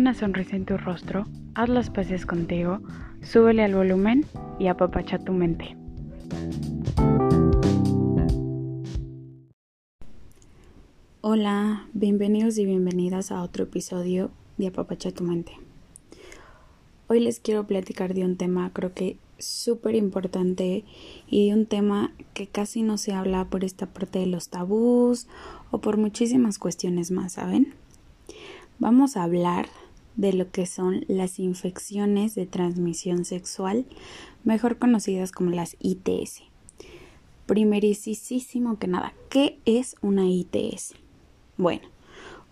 una sonrisa en tu rostro, haz las paces contigo, súbele al volumen y apapacha tu mente. Hola, bienvenidos y bienvenidas a otro episodio de Apapacha tu mente. Hoy les quiero platicar de un tema creo que súper importante y de un tema que casi no se habla por esta parte de los tabús o por muchísimas cuestiones más, ¿saben? Vamos a hablar de lo que son las infecciones de transmisión sexual, mejor conocidas como las ITS. Primerísimo que nada, ¿qué es una ITS? Bueno,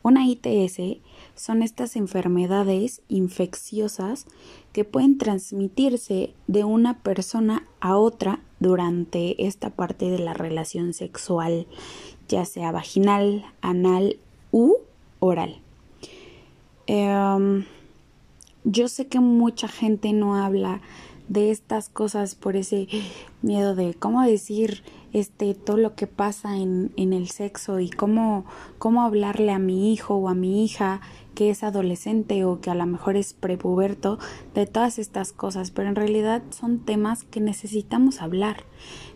una ITS son estas enfermedades infecciosas que pueden transmitirse de una persona a otra durante esta parte de la relación sexual, ya sea vaginal, anal u oral. Em, yo sé que mucha gente no habla de estas cosas por ese miedo de cómo decir este todo lo que pasa en, en el sexo y cómo, cómo hablarle a mi hijo o a mi hija que es adolescente o que a lo mejor es prepuberto de todas estas cosas, pero en realidad son temas que necesitamos hablar,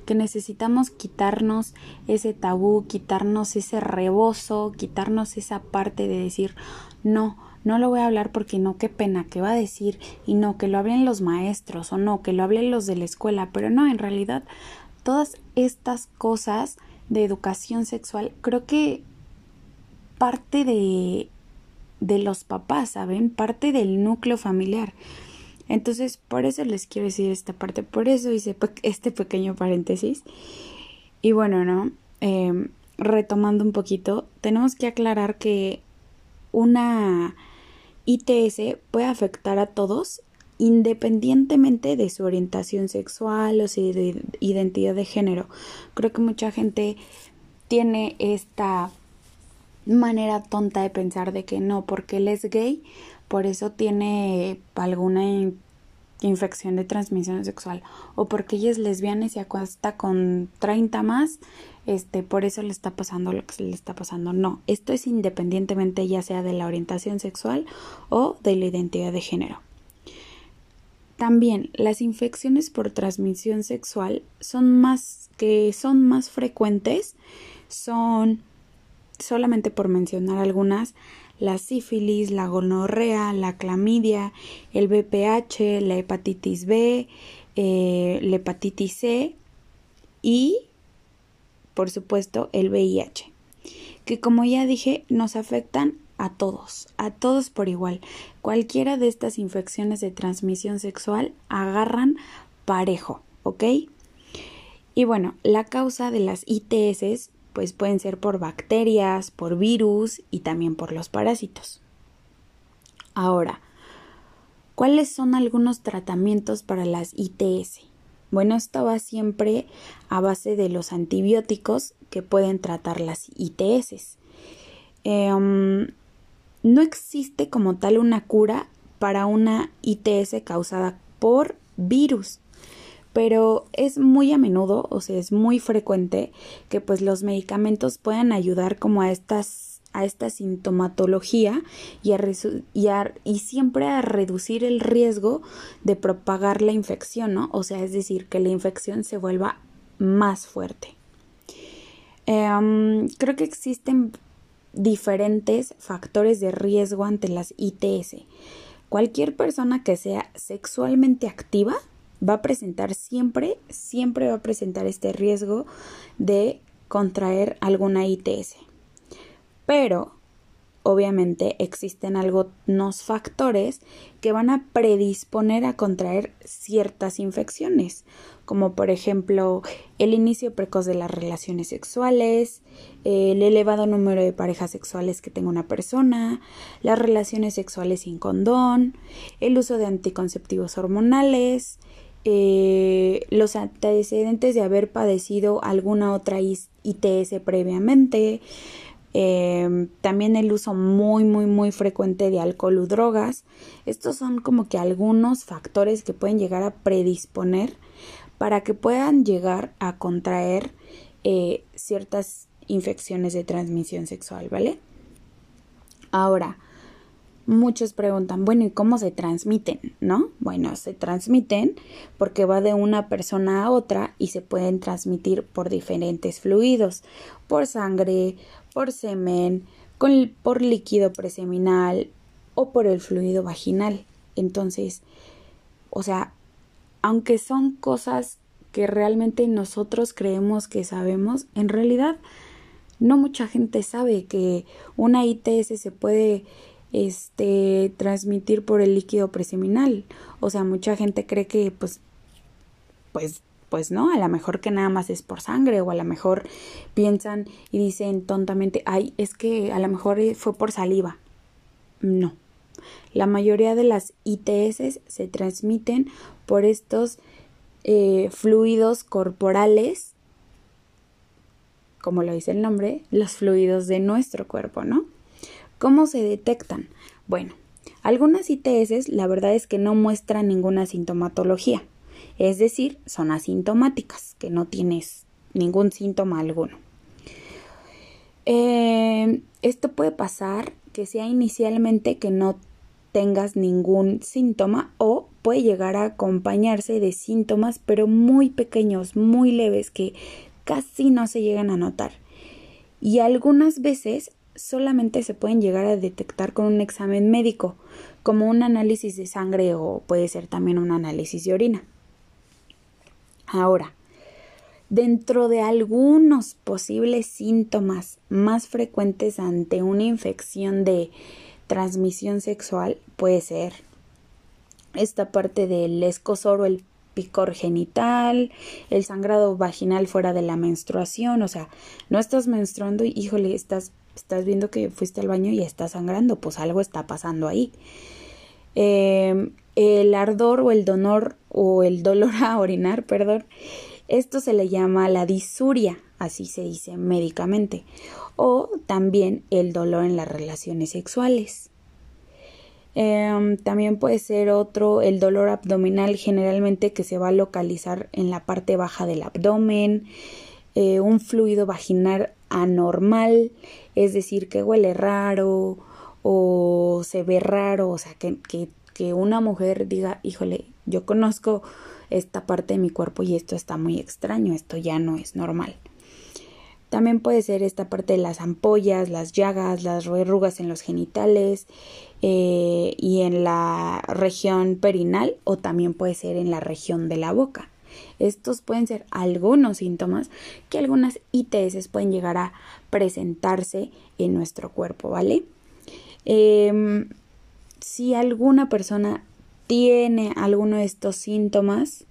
que necesitamos quitarnos ese tabú, quitarnos ese rebozo, quitarnos esa parte de decir, no, no lo voy a hablar porque no, qué pena, qué va a decir, y no, que lo hablen los maestros, o no, que lo hablen los de la escuela, pero no, en realidad, todas estas cosas de educación sexual, creo que parte de, de los papás, ¿saben? Parte del núcleo familiar. Entonces, por eso les quiero decir esta parte, por eso hice este pequeño paréntesis. Y bueno, ¿no? Em, retomando un poquito, tenemos que aclarar que una ITS puede afectar a todos independientemente de su orientación sexual o su identidad de género. Creo que mucha gente tiene esta manera tonta de pensar de que no, porque él es gay, por eso tiene alguna infección de transmisión sexual o porque ella es lesbiana y se acuesta con 30 más, este, por eso le está pasando lo que le está pasando. No, esto es independientemente ya sea de la orientación sexual o de la identidad de género. También las infecciones por transmisión sexual son más que son más frecuentes, son solamente por mencionar algunas, la sífilis, la gonorrea, la clamidia, el BPH, la hepatitis B, eh, la hepatitis C y, por supuesto, el VIH, que como ya dije, nos afectan a todos, a todos por igual. Cualquiera de estas infecciones de transmisión sexual agarran parejo, ¿ok? Y bueno, la causa de las ITS pues pueden ser por bacterias, por virus y también por los parásitos. Ahora, ¿cuáles son algunos tratamientos para las ITS? Bueno, esto va siempre a base de los antibióticos que pueden tratar las ITS. Em, no existe como tal una cura para una ITS causada por virus pero es muy a menudo, o sea, es muy frecuente que pues los medicamentos puedan ayudar como a estas a esta sintomatología y, a y, siempre a reducir el riesgo de propagar la infección, ¿no? O sea, es decir, que la infección se vuelva más fuerte. Em, creo que existen diferentes factores de riesgo ante las ITS. Cualquier persona que sea sexualmente activa va a presentar siempre, siempre va a presentar este riesgo de contraer alguna ITS. Pero, obviamente, existen algunos factores que van a predisponer a contraer ciertas infecciones, como por ejemplo el inicio precoz de las relaciones sexuales, el elevado número de parejas sexuales que tenga una persona, las relaciones sexuales sin condón, el uso de anticonceptivos hormonales, eh, los antecedentes de haber padecido alguna otra ITS previamente, em, también el uso muy muy muy frecuente de alcohol u drogas. Estos son como que algunos factores que pueden llegar a predisponer para que puedan llegar a contraer eh, ciertas infecciones de transmisión sexual, ¿vale? Ahora, muchos preguntan, bueno, ¿y cómo se transmiten? ¿No? Bueno, se transmiten porque va de una persona a otra y se pueden transmitir por diferentes fluidos, por sangre, por semen, por líquido preseminal o por el fluido vaginal. Entonces, o sea, aunque son cosas que realmente nosotros creemos que sabemos, en realidad no mucha gente sabe que una ITS se puede este transmitir por el líquido preseminal. O sea, mucha gente cree que pues pues pues no, a lo mejor que nada más es por sangre o a lo mejor piensan y dicen tontamente, "Ay, es que a lo mejor fue por saliva." No. La mayoría de las ITS se transmiten por estos eh, fluidos corporales, como lo dice el nombre, los fluidos de nuestro cuerpo, ¿no? ¿Cómo se detectan? Bueno, algunas ITS la verdad es que no muestran ninguna sintomatología, es decir, son asintomáticas, que no tienes ningún síntoma alguno. Eh, esto puede pasar que sea inicialmente que no tengas ningún síntoma o puede llegar a acompañarse de síntomas pero muy pequeños, muy leves que casi no se llegan a notar. Y algunas veces solamente se pueden llegar a detectar con un examen médico, como un análisis de sangre o puede ser también un análisis de orina. Ahora, dentro de algunos posibles síntomas más frecuentes ante una infección de transmisión sexual puede ser esta parte del escosor o el picor genital, el sangrado vaginal fuera de la menstruación, o sea, no estás menstruando y híjole, estás estás viendo que fuiste al baño y estás sangrando, pues algo está pasando ahí. Em, el ardor o el dolor o el dolor a orinar, perdón, esto se le llama la disuria, así se dice médicamente, o también el dolor en las relaciones sexuales. Em, también puede ser otro el dolor abdominal generalmente que se va a localizar en la parte baja del abdomen, eh, un fluido vaginal anormal, es decir, que huele raro o se ve raro, o sea, que, que, una mujer diga, híjole, yo conozco esta parte de mi cuerpo y esto está muy extraño, esto ya no es normal. También puede ser esta parte de las ampollas, las llagas, las verrugas en los genitales eh, y en la región perinal o también puede ser en la región de la boca. Estos pueden ser algunos síntomas que algunas ITS pueden llegar a presentarse en nuestro cuerpo, ¿vale? Em, si alguna persona tiene alguno de estos síntomas,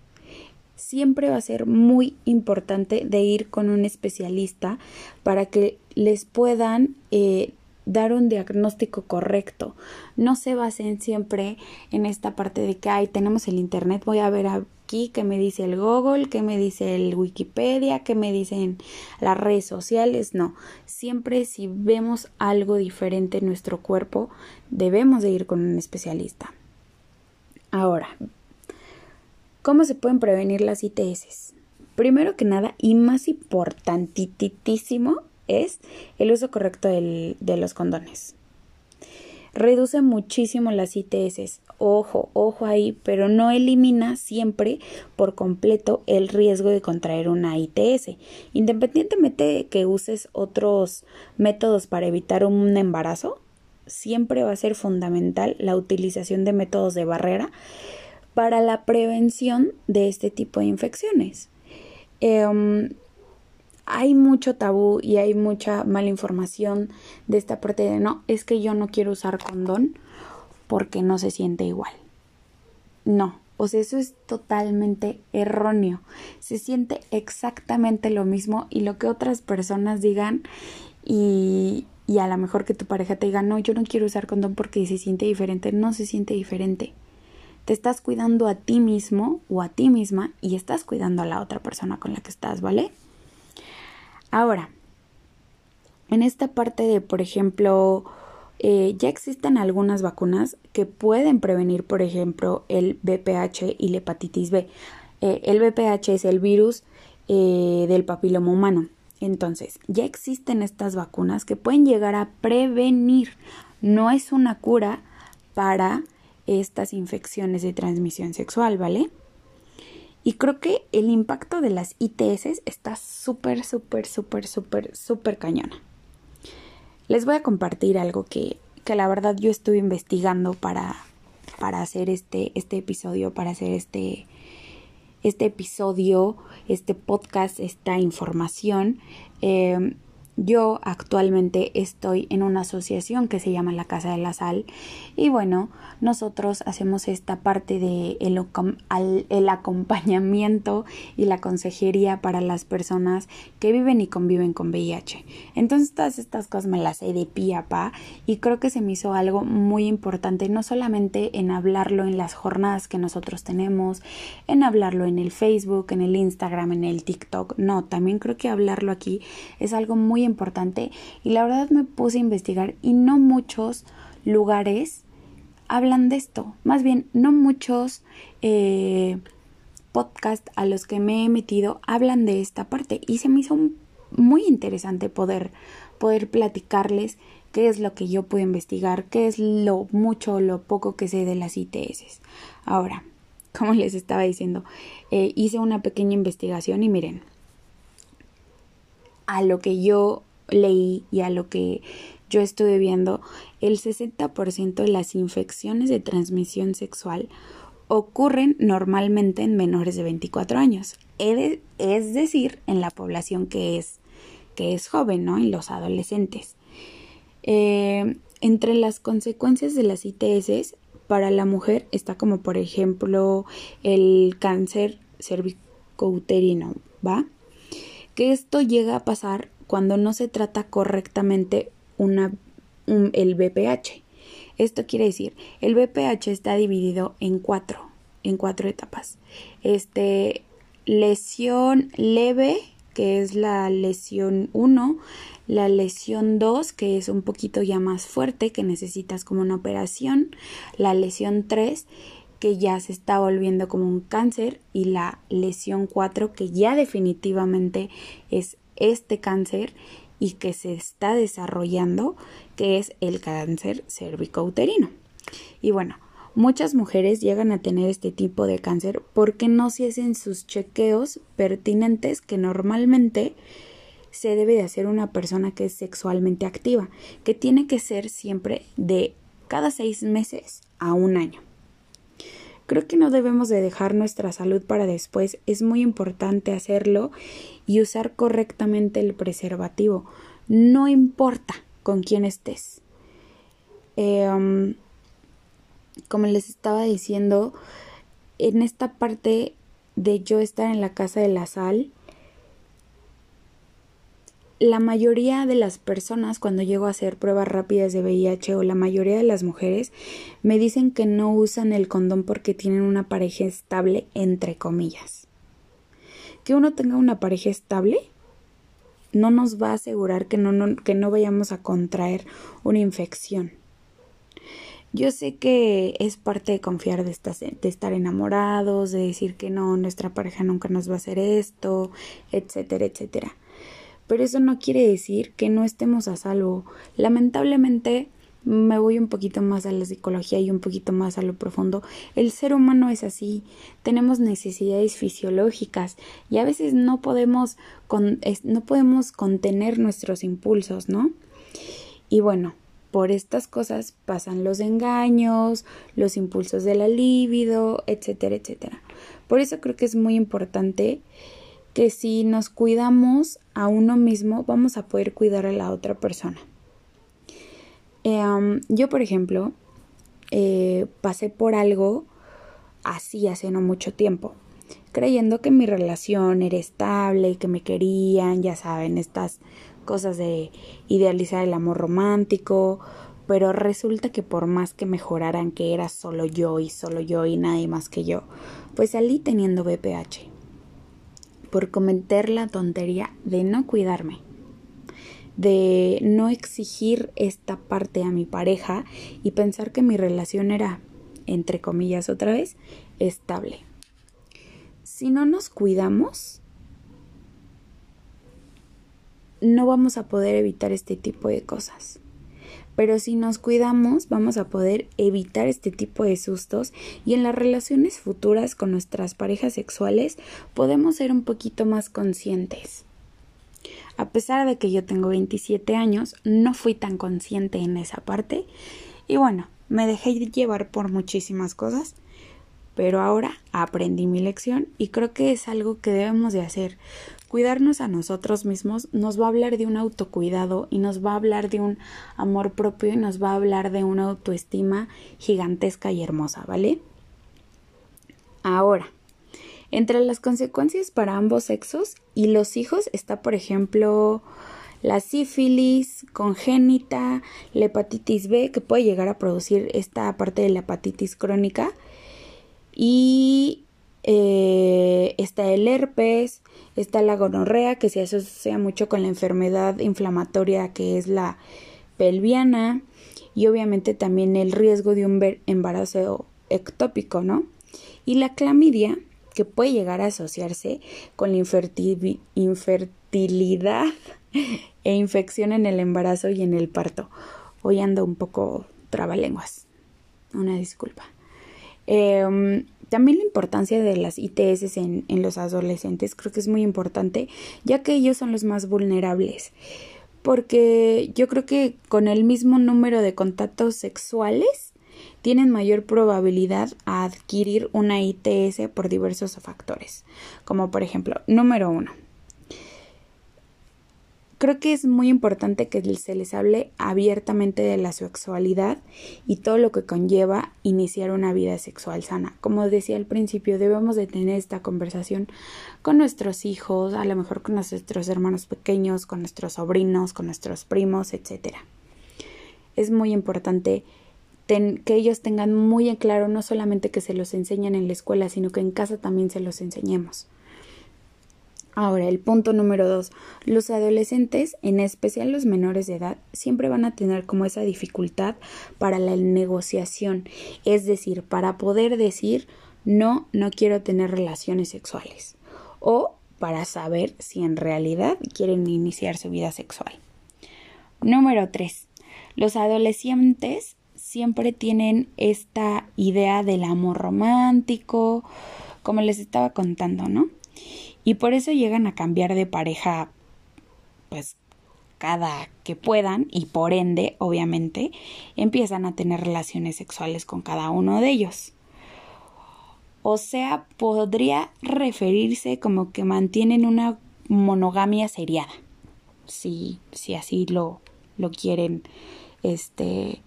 siempre va a ser muy importante de ir con un especialista para que les puedan eh, dar un diagnóstico correcto. No se basen siempre en esta parte de que, ay, tenemos el Internet, voy a ver aquí qué me dice el Google, qué me dice el Wikipedia, qué me dicen las redes sociales. No, siempre si vemos algo diferente en nuestro cuerpo, debemos de ir con un especialista. Ahora, ¿cómo se pueden prevenir las ITS? Primero que nada, y más importantísimo, es el uso correcto de los condones. Reduce muchísimo las ITS. Ojo, ojo ahí, pero no elimina siempre por completo el riesgo de contraer una ITS. Independientemente de que uses otros métodos para evitar un embarazo, siempre va a ser fundamental la utilización de métodos de barrera para la prevención de este tipo de infecciones. Em, hay mucho tabú y hay mucha mala información de esta parte de no, es que yo no quiero usar condón porque no se siente igual. No, o sea, eso es totalmente erróneo. Se siente exactamente lo mismo y lo que otras personas digan y, y a lo mejor que tu pareja te diga, no, yo no quiero usar condón porque se siente diferente, no se siente diferente. Te estás cuidando a ti mismo o a ti misma y estás cuidando a la otra persona con la que estás, ¿vale? Ahora, en esta parte de, por ejemplo, eh, ya existen algunas vacunas que pueden prevenir, por ejemplo, el BPH y la hepatitis B. Eh, el BPH es el virus eh, del papiloma humano. Entonces, ya existen estas vacunas que pueden llegar a prevenir. No es una cura, para estas infecciones de transmisión sexual, ¿vale? Y creo que el impacto de las ITS está súper, súper, súper, súper, súper cañona. Les voy a compartir algo que, que la verdad yo estuve investigando para, para hacer este, este episodio, para hacer este, este episodio, este podcast, esta información. Eh, yo actualmente estoy en una asociación que se llama la Casa de la Sal y bueno, nosotros hacemos esta parte de el, acompañamiento y la consejería para las personas que viven y conviven con VIH. Entonces todas estas cosas me las sé de pie a pa y creo que se me hizo algo muy importante no solamente en hablarlo en las jornadas que nosotros tenemos, en hablarlo en el Facebook, en el Instagram, en el TikTok, no, también creo que hablarlo aquí es algo muy importante y la verdad me puse a investigar y no muchos lugares hablan de esto. Más bien, no muchos eh, podcasts a los que me he metido hablan de esta parte y se me hizo muy interesante poder, poder platicarles qué es lo que yo pude investigar, qué es lo mucho o lo poco que sé de las ITS. Ahora, como les estaba diciendo, eh, hice una pequeña investigación y miren, a lo que yo leí y a lo que yo estuve viendo, el 60% de las infecciones de transmisión sexual ocurren normalmente en menores de 24 años, es decir, en la población que es, que es joven, ¿no? En los adolescentes. Eh, entre las consecuencias de las ITS para la mujer está como por ejemplo el cáncer cervicouterino, ¿va? Que esto llega a pasar cuando no se trata correctamente una, el BPH. Esto quiere decir, el BPH está dividido en cuatro, en cuatro etapas. Este, lesión leve, que es la lesión 1, la lesión 2, que es un poquito ya más fuerte, que necesitas como una operación, la lesión 3 que ya se está volviendo como un cáncer y la lesión 4 que ya definitivamente es este cáncer y que se está desarrollando que es el cáncer cervicouterino. Y bueno, muchas mujeres llegan a tener este tipo de cáncer porque no se hacen sus chequeos pertinentes que normalmente se debe de hacer una persona que es sexualmente activa, que tiene que ser siempre de cada seis meses a un año. Creo que no debemos de dejar nuestra salud para después. Es muy importante hacerlo y usar correctamente el preservativo. No importa con quién estés. Em, como les estaba diciendo, en esta parte de yo estar en la casa de la sal, la mayoría de las personas cuando llego a hacer pruebas rápidas de VIH o la mayoría de las mujeres me dicen que no usan el condón porque tienen una pareja estable, entre comillas. Que uno tenga una pareja estable no nos va a asegurar que no, que no vayamos a contraer una infección. Yo sé que es parte de confiar de, de estar enamorados, de decir que no, nuestra pareja nunca nos va a hacer esto, etcétera, etcétera pero eso no quiere decir que no estemos a salvo. Lamentablemente me voy un poquito más a la psicología y un poquito más a lo profundo. El ser humano es así, tenemos necesidades fisiológicas y a veces no podemos, no podemos contener nuestros impulsos, ¿no? Y bueno, por estas cosas pasan los engaños, los impulsos de la libido, etcétera, etcétera. Por eso creo que es muy importante que si nos cuidamos a uno mismo, vamos a poder cuidar a la otra persona. Em, yo, por ejemplo, eh, pasé por algo así hace no mucho tiempo, creyendo que mi relación era estable y que me querían, ya saben, estas cosas de idealizar el amor romántico, pero resulta que por más que mejoraran que era solo yo y solo yo y nadie más que yo, pues salí teniendo BPH por cometer la tontería de no cuidarme, de no exigir esta parte a mi pareja y pensar que mi relación era, entre comillas otra vez, estable. Si no nos cuidamos, no vamos a poder evitar este tipo de cosas. Pero si nos cuidamos vamos a poder evitar este tipo de sustos y en las relaciones futuras con nuestras parejas sexuales podemos ser un poquito más conscientes. A pesar de que yo tengo 27 años, no fui tan consciente en esa parte y bueno, me dejé llevar por muchísimas cosas, pero ahora aprendí mi lección y creo que es algo que debemos de hacer. Cuidarnos a nosotros mismos nos va a hablar de un autocuidado y nos va a hablar de un amor propio y nos va a hablar de una autoestima gigantesca y hermosa, ¿vale? Ahora, entre las consecuencias para ambos sexos y los hijos está, por ejemplo, la sífilis congénita, la hepatitis B, que puede llegar a producir esta parte de la hepatitis crónica, y eh, está el herpes, está la gonorrea, que se asocia mucho con la enfermedad inflamatoria que es la pelviana, y obviamente también el riesgo de un embarazo ectópico, ¿no? Y la clamidia, que puede llegar a asociarse con la infertilidad e infección en el embarazo y en el parto. Hoy ando un poco trabalenguas. Una disculpa. Em, también la importancia de las ITS en, los adolescentes creo que es muy importante, ya que ellos son los más vulnerables. Porque yo creo que con el mismo número de contactos sexuales tienen mayor probabilidad a adquirir una ITS por diversos factores, como por ejemplo, número uno, Creo que es muy importante que se les hable abiertamente de la sexualidad y todo lo que conlleva iniciar una vida sexual sana. Como decía al principio, debemos de tener esta conversación con nuestros hijos, a lo mejor con nuestros hermanos pequeños, con nuestros sobrinos, con nuestros primos, etc. Es muy importante que ellos tengan muy en claro no solamente que se los enseñan en la escuela, sino que en casa también se los enseñemos. Ahora, el punto número dos. Los adolescentes, en especial los menores de edad, siempre van a tener como esa dificultad para la negociación, es decir, para poder decir no, no quiero tener relaciones sexuales o para saber si en realidad quieren iniciar su vida sexual. Número tres. Los adolescentes siempre tienen esta idea del amor romántico, como les estaba contando, ¿no? Y por eso llegan a cambiar de pareja pues cada que puedan y por ende obviamente empiezan a tener relaciones sexuales con cada uno de ellos. O sea, podría referirse como que mantienen una monogamia seriada. Si, si así lo, lo quieren este,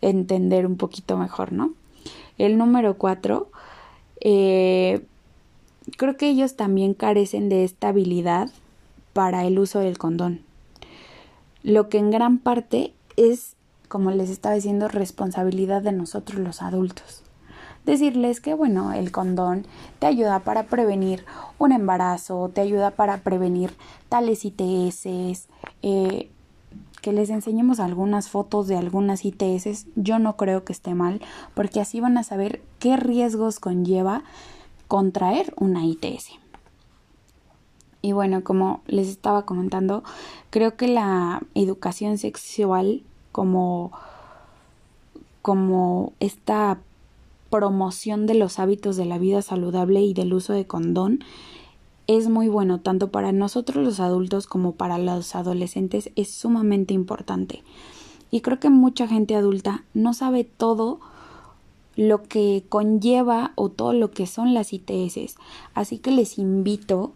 entender un poquito mejor, ¿no? El número cuatro, eh, creo que ellos también carecen de esta habilidad para el uso del condón. Lo que en gran parte es, como les estaba diciendo, responsabilidad de nosotros los adultos. Decirles que, bueno, el condón te ayuda para prevenir un embarazo, te ayuda para prevenir tales ITS, eh, que les enseñemos algunas fotos de algunas ITS, yo no creo que esté mal, porque así van a saber qué riesgos conlleva contraer una ITS. Y bueno, como les estaba comentando, creo que la educación sexual como, como esta promoción de los hábitos de la vida saludable y del uso de condón es muy bueno tanto para nosotros los adultos como para los adolescentes es sumamente importante. Y creo que mucha gente adulta no sabe todo lo que conlleva o todo lo que son las ITS. Así que les invito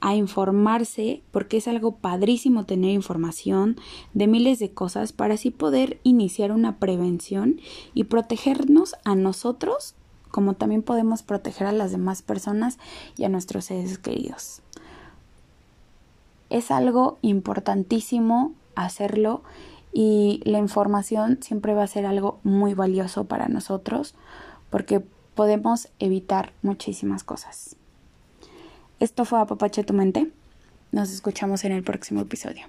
a informarse porque es algo padrísimo tener información de miles de cosas para así poder iniciar una prevención y protegernos a nosotros como también podemos proteger a las demás personas y a nuestros seres queridos. Es algo importantísimo hacerlo y la información siempre va a ser algo muy valioso para nosotros porque podemos evitar muchísimas cosas. Esto fue Apapache tu mente. Nos escuchamos en el próximo episodio.